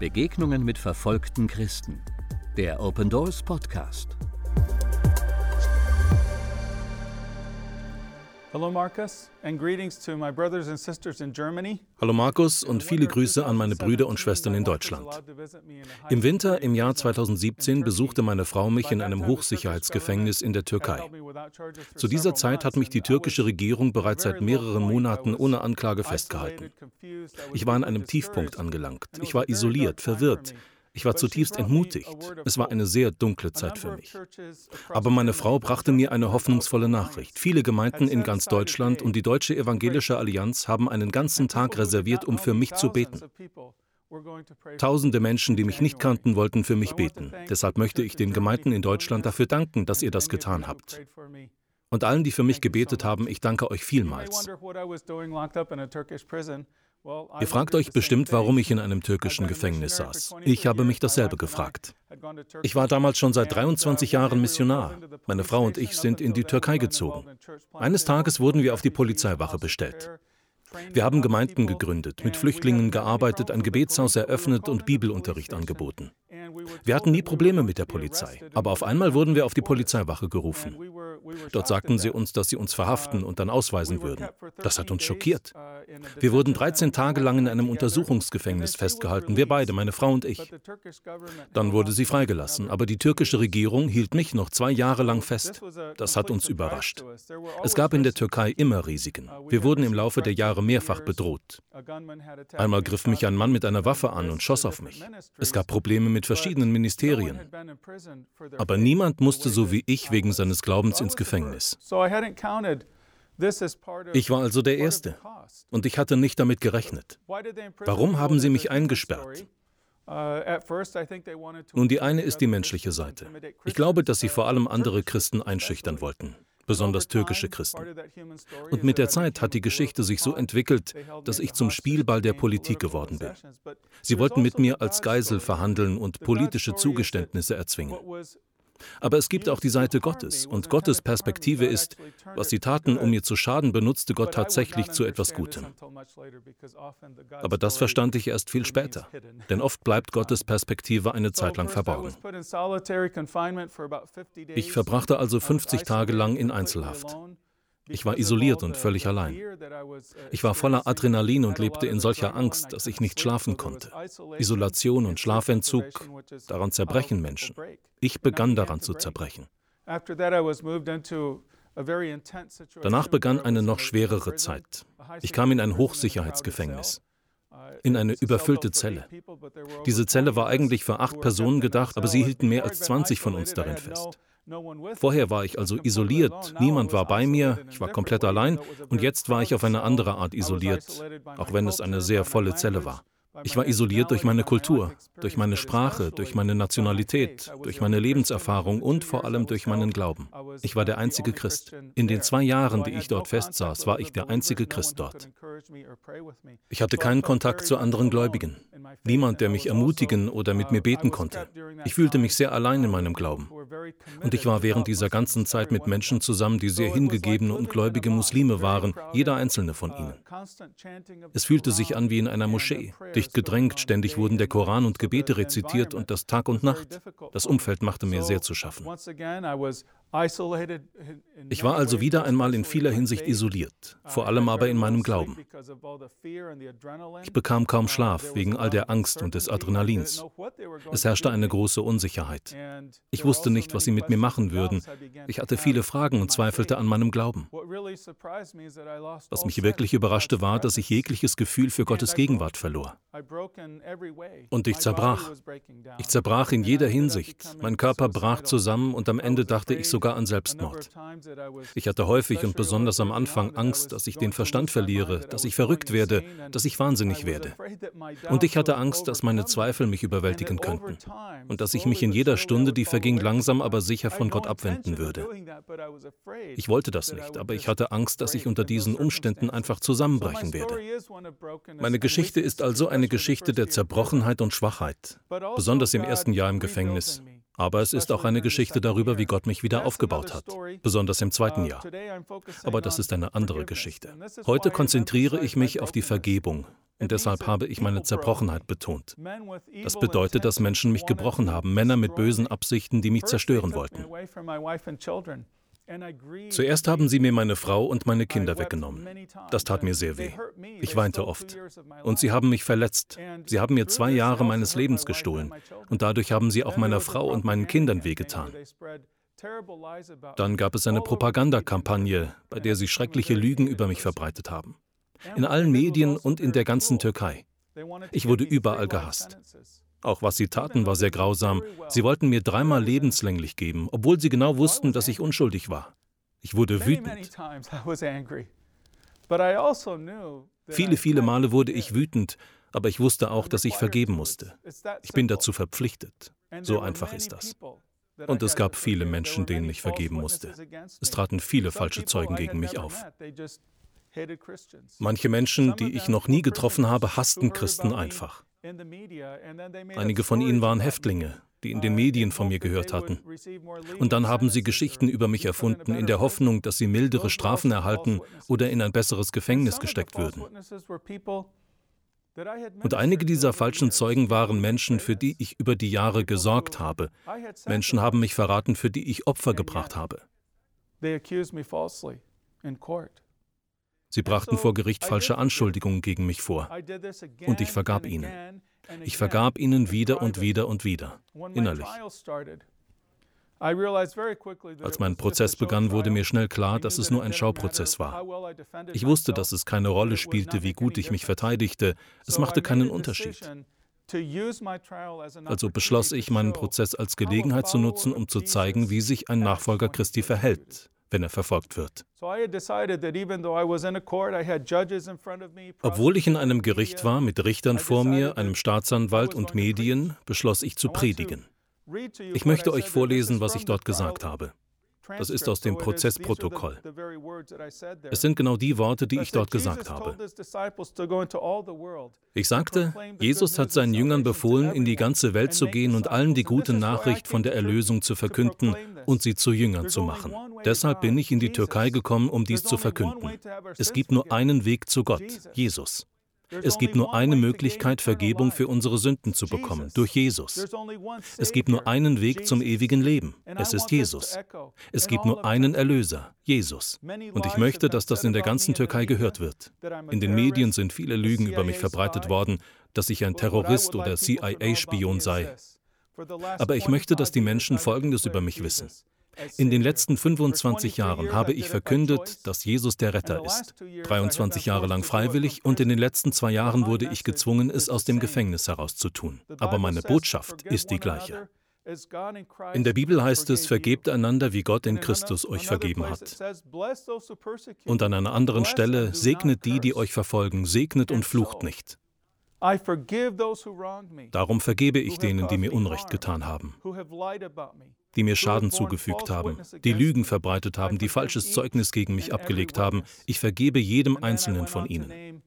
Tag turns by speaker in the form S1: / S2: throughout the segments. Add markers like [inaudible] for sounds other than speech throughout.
S1: Begegnungen mit verfolgten Christen. Der Open Doors Podcast.
S2: Hallo Markus
S3: und viele Grüße an meine Brüder und Schwestern in Deutschland. Im Winter im Jahr 2017 besuchte meine Frau mich in einem Hochsicherheitsgefängnis in der Türkei. Zu dieser Zeit hat mich die türkische Regierung bereits seit mehreren Monaten ohne Anklage festgehalten. Ich war an einem Tiefpunkt angelangt. Ich war isoliert, verwirrt. Ich war zutiefst entmutigt. Es war eine sehr dunkle Zeit für mich. Aber meine Frau brachte mir eine hoffnungsvolle Nachricht. Viele Gemeinden in ganz Deutschland und die Deutsche Evangelische Allianz haben einen ganzen Tag reserviert, um für mich zu beten. Tausende Menschen, die mich nicht kannten, wollten für mich beten. Deshalb möchte ich den Gemeinden in Deutschland dafür danken, dass ihr das getan habt. Und allen, die für mich gebetet haben, ich danke euch vielmals. Ihr fragt euch bestimmt, warum ich in einem türkischen Gefängnis saß. Ich habe mich dasselbe gefragt. Ich war damals schon seit 23 Jahren Missionar. Meine Frau und ich sind in die Türkei gezogen. Eines Tages wurden wir auf die Polizeiwache bestellt. Wir haben Gemeinden gegründet, mit Flüchtlingen gearbeitet, ein Gebetshaus eröffnet und Bibelunterricht angeboten. Wir hatten nie Probleme mit der Polizei, aber auf einmal wurden wir auf die Polizeiwache gerufen. Dort sagten sie uns, dass sie uns verhaften und dann ausweisen würden. Das hat uns schockiert. Wir wurden 13 Tage lang in einem Untersuchungsgefängnis festgehalten, wir beide, meine Frau und ich. Dann wurde sie freigelassen, aber die türkische Regierung hielt mich noch zwei Jahre lang fest. Das hat uns überrascht. Es gab in der Türkei immer Risiken. Wir wurden im Laufe der Jahre mehrfach bedroht. Einmal griff mich ein Mann mit einer Waffe an und schoss auf mich. Es gab Probleme mit verschiedenen Ministerien. Aber niemand musste so wie ich wegen seines Glaubens ins Gefängnis. Ich war also der Erste und ich hatte nicht damit gerechnet. Warum haben sie mich eingesperrt? Nun, die eine ist die menschliche Seite. Ich glaube, dass sie vor allem andere Christen einschüchtern wollten besonders türkische Christen. Und mit der Zeit hat die Geschichte sich so entwickelt, dass ich zum Spielball der Politik geworden bin. Sie wollten mit mir als Geisel verhandeln und politische Zugeständnisse erzwingen. Aber es gibt auch die Seite Gottes und Gottes Perspektive ist, was sie taten, um mir zu schaden, benutzte Gott tatsächlich zu etwas Gutem. Aber das verstand ich erst viel später, denn oft bleibt Gottes Perspektive eine Zeit lang verborgen. Ich verbrachte also 50 Tage lang in Einzelhaft. Ich war isoliert und völlig allein. Ich war voller Adrenalin und lebte in solcher Angst, dass ich nicht schlafen konnte. Isolation und Schlafentzug, daran zerbrechen Menschen. Ich begann daran zu zerbrechen. Danach begann eine noch schwerere Zeit. Ich kam in ein Hochsicherheitsgefängnis, in eine überfüllte Zelle. Diese Zelle war eigentlich für acht Personen gedacht, aber sie hielten mehr als 20 von uns darin fest. Vorher war ich also isoliert, niemand war bei mir, ich war komplett allein. Und jetzt war ich auf eine andere Art isoliert, auch wenn es eine sehr volle Zelle war. Ich war isoliert durch meine Kultur, durch meine Sprache, durch meine Nationalität, durch meine Lebenserfahrung und vor allem durch meinen Glauben. Ich war der einzige Christ. In den zwei Jahren, die ich dort festsaß, war ich der einzige Christ dort. Ich hatte keinen Kontakt zu anderen Gläubigen. Niemand, der mich ermutigen oder mit mir beten konnte. Ich fühlte mich sehr allein in meinem Glauben. Und ich war während dieser ganzen Zeit mit Menschen zusammen, die sehr hingegebene und gläubige Muslime waren, jeder einzelne von ihnen. Es fühlte sich an wie in einer Moschee, dicht gedrängt, ständig wurden der Koran und Gebete rezitiert und das Tag und Nacht. Das Umfeld machte mir sehr zu schaffen. Ich war also wieder einmal in vieler Hinsicht isoliert, vor allem aber in meinem Glauben. Ich bekam kaum Schlaf wegen all der Angst und des Adrenalins. Es herrschte eine große Unsicherheit. Ich wusste nicht, was sie mit mir machen würden. Ich hatte viele Fragen und zweifelte an meinem Glauben. Was mich wirklich überraschte, war, dass ich jegliches Gefühl für Gottes Gegenwart verlor. Und ich zerbrach. Ich zerbrach in jeder Hinsicht. Mein Körper brach zusammen und am Ende dachte ich sogar an Selbstmord. Ich hatte häufig und besonders am Anfang Angst, dass ich den Verstand verliere, dass ich verrückt werde, dass ich wahnsinnig werde. Und ich hatte Angst, dass meine Zweifel mich überwältigen könnten und dass ich mich in jeder Stunde, die verging, langsam aber sicher von Gott abwenden würde. Ich wollte das nicht, aber ich hatte Angst, dass ich unter diesen Umständen einfach zusammenbrechen werde. Meine Geschichte ist also eine Geschichte der Zerbrochenheit und Schwachheit, besonders im ersten Jahr im Gefängnis Aber es ist auch eine Geschichte darüber, wie Gott mich wieder aufgebaut hat, besonders im zweiten Jahr. Aber das ist eine andere Geschichte. Heute konzentriere ich mich auf die Vergebung und deshalb habe ich meine Zerbrochenheit betont. Das bedeutet, dass Menschen mich gebrochen haben, Männer mit bösen Absichten, die mich zerstören wollten. Zuerst haben sie mir meine Frau und meine Kinder weggenommen. Das tat mir sehr weh. Ich weinte oft. Und sie haben mich verletzt. Sie haben mir zwei Jahre meines Lebens gestohlen. Und dadurch haben sie auch meiner Frau und meinen Kindern wehgetan. Dann gab es eine Propagandakampagne, bei der sie schreckliche Lügen über mich verbreitet haben. In allen Medien und in der ganzen Türkei. Ich wurde überall gehasst. Auch was sie taten, war sehr grausam. Sie wollten mir dreimal lebenslänglich geben, obwohl sie genau wussten, dass ich unschuldig war. Ich wurde wütend. Also viele, viele Male wurde ich wütend, aber ich wusste auch, dass ich vergeben musste. Ich bin dazu verpflichtet. So einfach ist das. Und es gab viele Menschen, denen ich vergeben musste. Es traten viele falsche Zeugen gegen mich auf. Manche Menschen, die ich noch nie getroffen habe, hassten Christen einfach. Einige von ihnen waren Häftlinge, die in den Medien von mir gehört hatten. Und dann haben sie Geschichten über mich erfunden, in der Hoffnung, dass sie mildere Strafen erhalten oder in ein besseres Gefängnis gesteckt würden. Und einige dieser falschen Zeugen waren Menschen, für die ich über die Jahre gesorgt habe. Menschen haben mich verraten, für die ich Opfer gebracht habe. Sie brachten vor Gericht falsche Anschuldigungen gegen mich vor. Und ich vergab ihnen. Ich vergab ihnen wieder und wieder und wieder, innerlich. Als mein Prozess begann, wurde mir schnell klar, dass es nur ein Schauprozess war. Ich wusste, dass es keine Rolle spielte, wie gut ich mich verteidigte. Es machte keinen Unterschied. Also beschloss ich, meinen Prozess als Gelegenheit zu nutzen, um zu zeigen, wie sich ein Nachfolger Christi verhält wenn er verfolgt wird. Obwohl ich in einem Gericht war mit Richtern vor mir, einem Staatsanwalt und Medien, beschloss ich zu predigen. Ich möchte euch vorlesen, was ich dort gesagt habe. Das ist aus dem Prozessprotokoll. Es sind genau die Worte, die ich dort gesagt habe. Ich sagte, Jesus hat seinen Jüngern befohlen, in die ganze Welt zu gehen und allen die gute Nachricht von der Erlösung zu verkünden und sie zu Jüngern zu machen. Deshalb bin ich in die Türkei gekommen, um dies zu verkünden. Es gibt nur einen Weg zu Gott, Jesus. Es gibt nur eine Möglichkeit, Vergebung für unsere Sünden zu bekommen, durch Jesus. Es gibt nur einen Weg zum ewigen Leben. Es ist Jesus. Es gibt nur einen Erlöser, Jesus. Und ich möchte, dass das in der ganzen Türkei gehört wird. In den Medien sind viele Lügen über mich verbreitet worden, dass ich ein Terrorist oder CIA-Spion sei. Aber ich möchte, dass die Menschen Folgendes über mich wissen. In den letzten 25 Jahren habe ich verkündet, dass Jesus der Retter ist. 23 Jahre lang freiwillig und in den letzten zwei Jahren wurde ich gezwungen, es aus dem Gefängnis herauszutun. Aber meine Botschaft ist die gleiche. In der Bibel heißt es, vergebt einander, wie Gott in Christus euch vergeben hat. Und an einer anderen Stelle, segnet die, die euch verfolgen, segnet und flucht nicht. Darum vergebe ich denen, die mir Unrecht getan haben, die mir Schaden zugefügt haben, die Lügen verbreitet haben, die falsches Zeugnis gegen mich abgelegt haben. Ich vergebe jedem einzelnen von ihnen.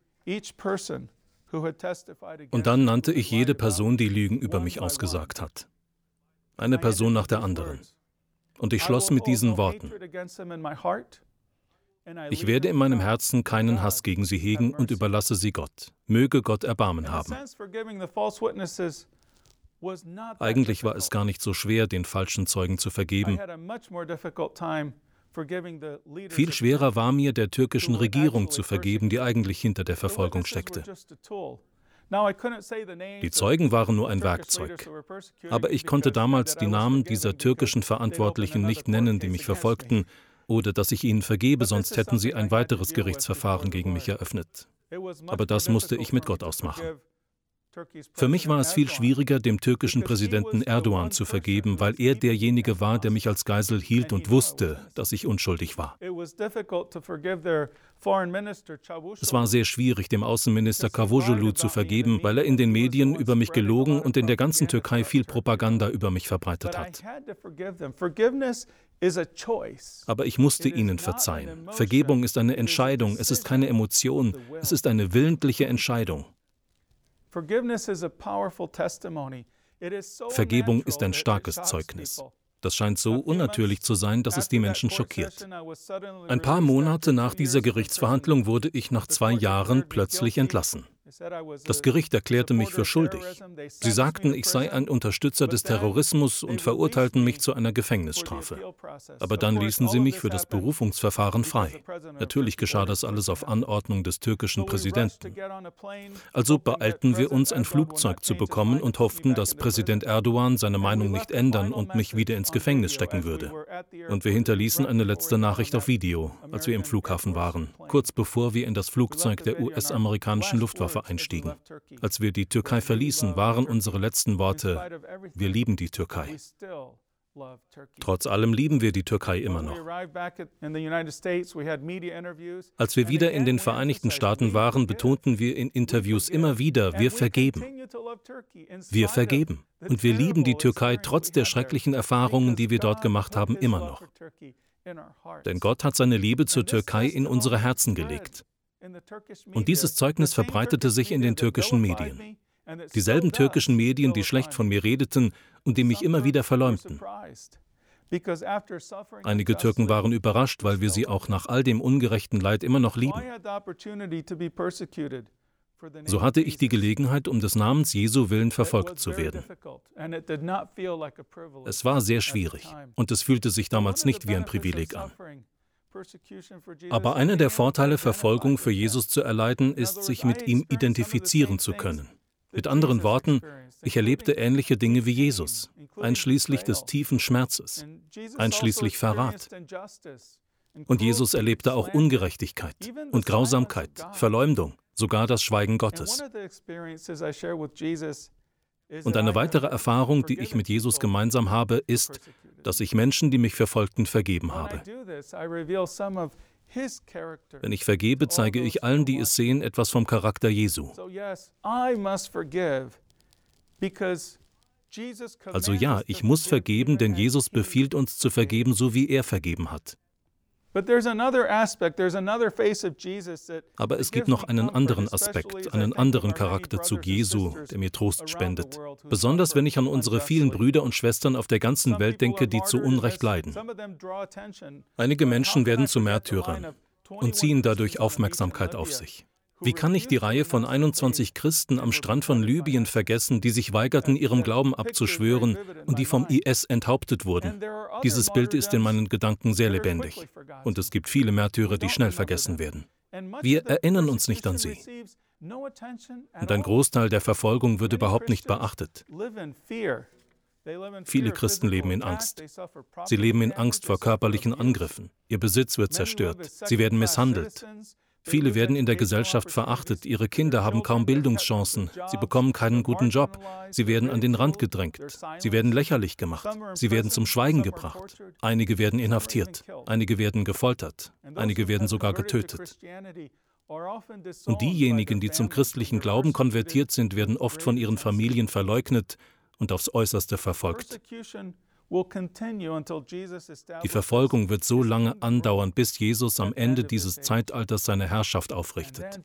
S3: Und dann nannte ich jede Person, die Lügen über mich ausgesagt hat. Eine Person nach der anderen. Und ich schloss mit diesen Worten. Ich werde in meinem Herzen keinen Hass gegen sie hegen und überlasse sie Gott. Möge Gott Erbarmen haben. Eigentlich war es gar nicht so schwer, den falschen Zeugen zu vergeben. Viel schwerer war mir, der türkischen Regierung zu vergeben, die eigentlich hinter der Verfolgung steckte. Die Zeugen waren nur ein Werkzeug. Aber ich konnte damals die Namen dieser türkischen Verantwortlichen nicht nennen, die mich verfolgten, oder dass ich ihnen vergebe, sonst hätten sie ein weiteres Gerichtsverfahren gegen mich eröffnet. Aber das musste ich mit Gott ausmachen. Für mich war es viel schwieriger, dem türkischen Präsidenten Erdogan zu vergeben, weil er derjenige war, der mich als Geisel hielt und wusste, dass ich unschuldig war. Es war sehr schwierig, dem Außenminister Cavusoglu zu vergeben, weil er in den Medien über mich gelogen und in der ganzen Türkei viel Propaganda über mich verbreitet hat. Aber ich musste ihnen verzeihen. Vergebung ist eine Entscheidung, es ist keine Emotion, es ist eine willentliche Entscheidung. Vergebung ist ein starkes Zeugnis. Das scheint so unnatürlich zu sein, dass es die Menschen schockiert. Ein paar Monate nach dieser Gerichtsverhandlung wurde ich nach zwei Jahren plötzlich entlassen. Das Gericht erklärte mich für schuldig. Sie sagten, ich sei ein Unterstützer des Terrorismus und verurteilten mich zu einer Gefängnisstrafe. Aber dann ließen sie mich für das Berufungsverfahren frei. Natürlich geschah das alles auf Anordnung des türkischen Präsidenten. Also beeilten wir uns, ein Flugzeug zu bekommen und hofften, dass Präsident Erdogan seine Meinung nicht ändern und mich wieder ins Gefängnis stecken würde. Und wir hinterließen eine letzte Nachricht auf Video, als wir im Flughafen waren, kurz bevor wir in das Flugzeug der US-amerikanischen Luftwaffe einstiegen. Als wir die Türkei verließen, waren unsere letzten Worte, wir lieben die Türkei. Trotz allem lieben wir die Türkei immer noch. Als wir wieder in den Vereinigten Staaten waren, betonten wir in Interviews immer wieder, wir vergeben. Wir vergeben. Und wir lieben die Türkei trotz der schrecklichen Erfahrungen, die wir dort gemacht haben, immer noch. Denn Gott hat seine Liebe zur Türkei in unsere Herzen gelegt. Und dieses Zeugnis verbreitete sich in den türkischen Medien. Dieselben türkischen Medien, die schlecht von mir redeten und die mich immer wieder verleumden. Einige Türken waren überrascht, weil wir sie auch nach all dem ungerechten Leid immer noch lieben. So hatte ich die Gelegenheit, um des Namens Jesu willen verfolgt zu werden. Es war sehr schwierig und es fühlte sich damals nicht wie ein Privileg an. Aber einer der Vorteile, Verfolgung für Jesus zu erleiden, ist, sich mit ihm identifizieren zu können. Mit anderen Worten, ich erlebte ähnliche Dinge wie Jesus, einschließlich des tiefen Schmerzes, einschließlich Verrat. Und Jesus erlebte auch Ungerechtigkeit und Grausamkeit, Verleumdung, sogar das Schweigen Gottes. Und eine weitere Erfahrung, die ich mit Jesus gemeinsam habe, ist, dass ich Menschen, die mich verfolgten, vergeben habe. Wenn ich vergebe, zeige ich allen, die es sehen, etwas vom Charakter Jesu. Also ja, ich muss vergeben, denn Jesus befiehlt uns zu vergeben, so wie er vergeben hat. Aber es gibt noch einen anderen Aspekt, einen anderen Charakterzug Jesu, der mir Trost spendet. Besonders wenn ich an unsere vielen Brüder und Schwestern auf der ganzen Welt denke, die zu Unrecht leiden. Einige Menschen werden zu Märtyrern und ziehen dadurch Aufmerksamkeit auf sich. Wie kann ich die Reihe von 21 Christen am Strand von Libyen vergessen, die sich weigerten, ihrem Glauben abzuschwören und die vom IS enthauptet wurden? Dieses Bild ist in meinen Gedanken sehr lebendig. Und es gibt viele Märtyrer, die schnell vergessen werden. Wir erinnern uns nicht an sie. Und ein Großteil der Verfolgung wird überhaupt nicht beachtet. Viele Christen leben in Angst. Sie leben in Angst vor körperlichen Angriffen. Ihr Besitz wird zerstört. Sie werden misshandelt. Viele werden in der Gesellschaft verachtet, ihre Kinder haben kaum Bildungschancen, sie bekommen keinen guten Job, sie werden an den Rand gedrängt, sie werden lächerlich gemacht, sie werden zum Schweigen gebracht, einige werden inhaftiert, einige werden gefoltert, einige werden sogar getötet. Und diejenigen, die zum christlichen Glauben konvertiert sind, werden oft von ihren Familien verleugnet und aufs äußerste verfolgt. Die Verfolgung wird so lange andauern, bis Jesus am Ende dieses Zeitalters seine Herrschaft aufrichtet.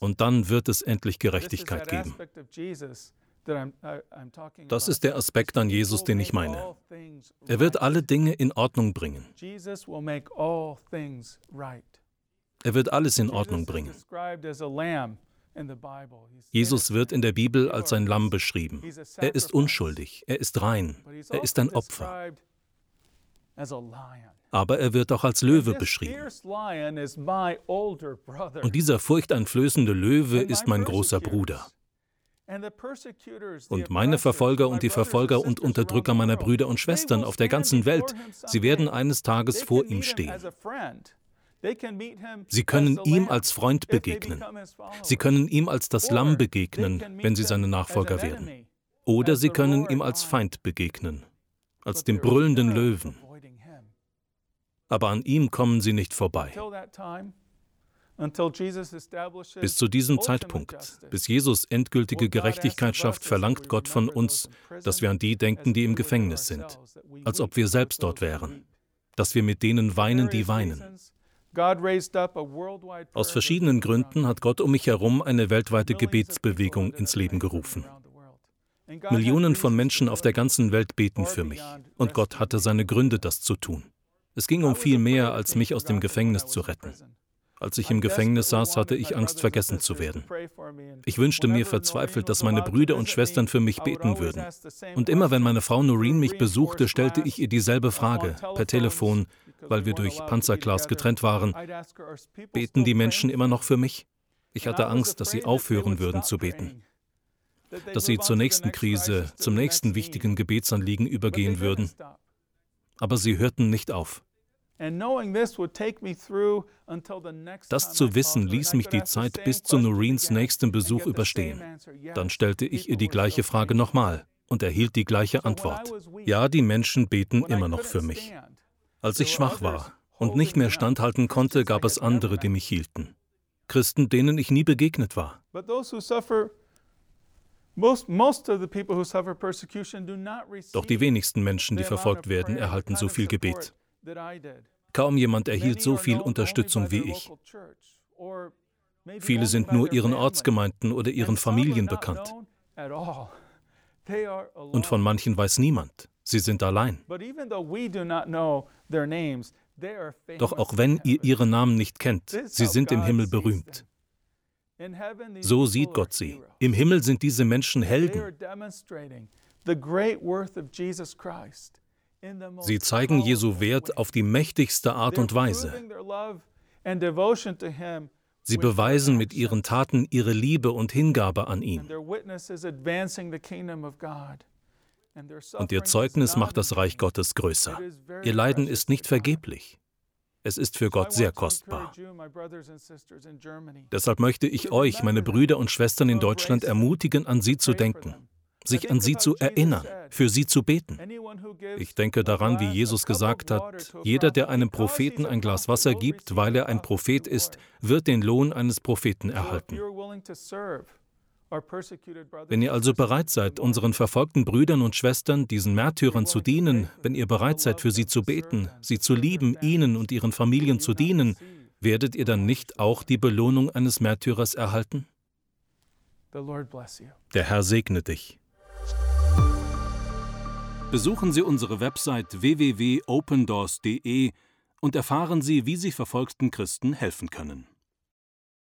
S3: Und dann wird es endlich Gerechtigkeit geben. Das ist der Aspekt an Jesus, den ich meine. Er wird alle Dinge in Ordnung bringen. Er wird alles in Ordnung bringen. Jesus wird in der Bibel als ein Lamm beschrieben. Er ist unschuldig, er ist rein, er ist ein Opfer. Aber er wird auch als Löwe beschrieben. Und dieser furchteinflößende Löwe ist mein großer Bruder. Und meine Verfolger und die Verfolger und Unterdrücker meiner Brüder und Schwestern auf der ganzen Welt, sie werden eines Tages vor ihm stehen. Sie können ihm als Freund begegnen. Sie können ihm als das Lamm begegnen, wenn sie seine Nachfolger werden. Oder sie können ihm als Feind begegnen, als dem brüllenden Löwen. Aber an ihm kommen sie nicht vorbei. Bis zu diesem Zeitpunkt, bis Jesus endgültige Gerechtigkeit schafft, verlangt Gott von uns, dass wir an die denken, die im Gefängnis sind, als ob wir selbst dort wären, dass wir mit denen weinen, die weinen, aus verschiedenen Gründen hat Gott um mich herum eine weltweite Gebetsbewegung ins Leben gerufen. Millionen von Menschen auf der ganzen Welt beten für mich. Und Gott hatte seine Gründe, das zu tun. Es ging um viel mehr, als mich aus dem Gefängnis zu retten. Als ich im Gefängnis saß, hatte ich Angst, vergessen zu werden. Ich wünschte mir verzweifelt, dass meine Brüder und Schwestern für mich beten würden. Und immer wenn meine Frau Noreen mich besuchte, stellte ich ihr dieselbe Frage, per Telefon, weil wir durch Panzerglas getrennt waren. Beten die Menschen immer noch für mich? Ich hatte Angst, dass sie aufhören würden zu beten. Dass sie zur nächsten Krise, zum nächsten wichtigen Gebetsanliegen übergehen würden. Aber sie hörten nicht auf. Das zu wissen ließ mich die Zeit bis zu Noreens nächstem Besuch überstehen. Dann stellte ich ihr die gleiche Frage nochmal und erhielt die gleiche Antwort. Ja, die Menschen beten immer noch für mich. Als ich schwach war und nicht mehr standhalten konnte, gab es andere, die mich hielten. Christen, denen ich nie begegnet war. Doch die wenigsten Menschen, die verfolgt werden, erhalten so viel Gebet. Kaum jemand erhielt so viel Unterstützung wie ich. Viele sind nur ihren Ortsgemeinden oder ihren Familien bekannt. [laughs] Und von manchen weiß niemand. Sie sind allein. Doch auch wenn ihr ihre Namen nicht kennt, sie sind im Himmel berühmt. So sieht Gott sie. Im Himmel sind diese Menschen Helden. Sie zeigen Jesu Wert auf die mächtigste Art und Weise. Sie beweisen mit ihren Taten ihre Liebe und Hingabe an ihn. Und ihr Zeugnis macht das Reich Gottes größer. Ihr Leiden ist nicht vergeblich. Es ist für Gott sehr kostbar. Deshalb möchte ich euch, meine Brüder und Schwestern in Deutschland, ermutigen, an sie zu denken sich an sie zu erinnern, für sie zu beten. Ich denke daran, wie Jesus gesagt hat, jeder, der einem Propheten ein Glas Wasser gibt, weil er ein Prophet ist, wird den Lohn eines Propheten erhalten. Wenn ihr also bereit seid, unseren verfolgten Brüdern und Schwestern, diesen Märtyrern zu dienen, wenn ihr bereit seid, für sie zu beten, sie zu lieben, ihnen und ihren Familien zu dienen, werdet ihr dann nicht auch die Belohnung eines Märtyrers erhalten? Der Herr segne dich. Besuchen Sie unsere Website www.opendoors.de und erfahren Sie, wie Sie verfolgten Christen helfen können.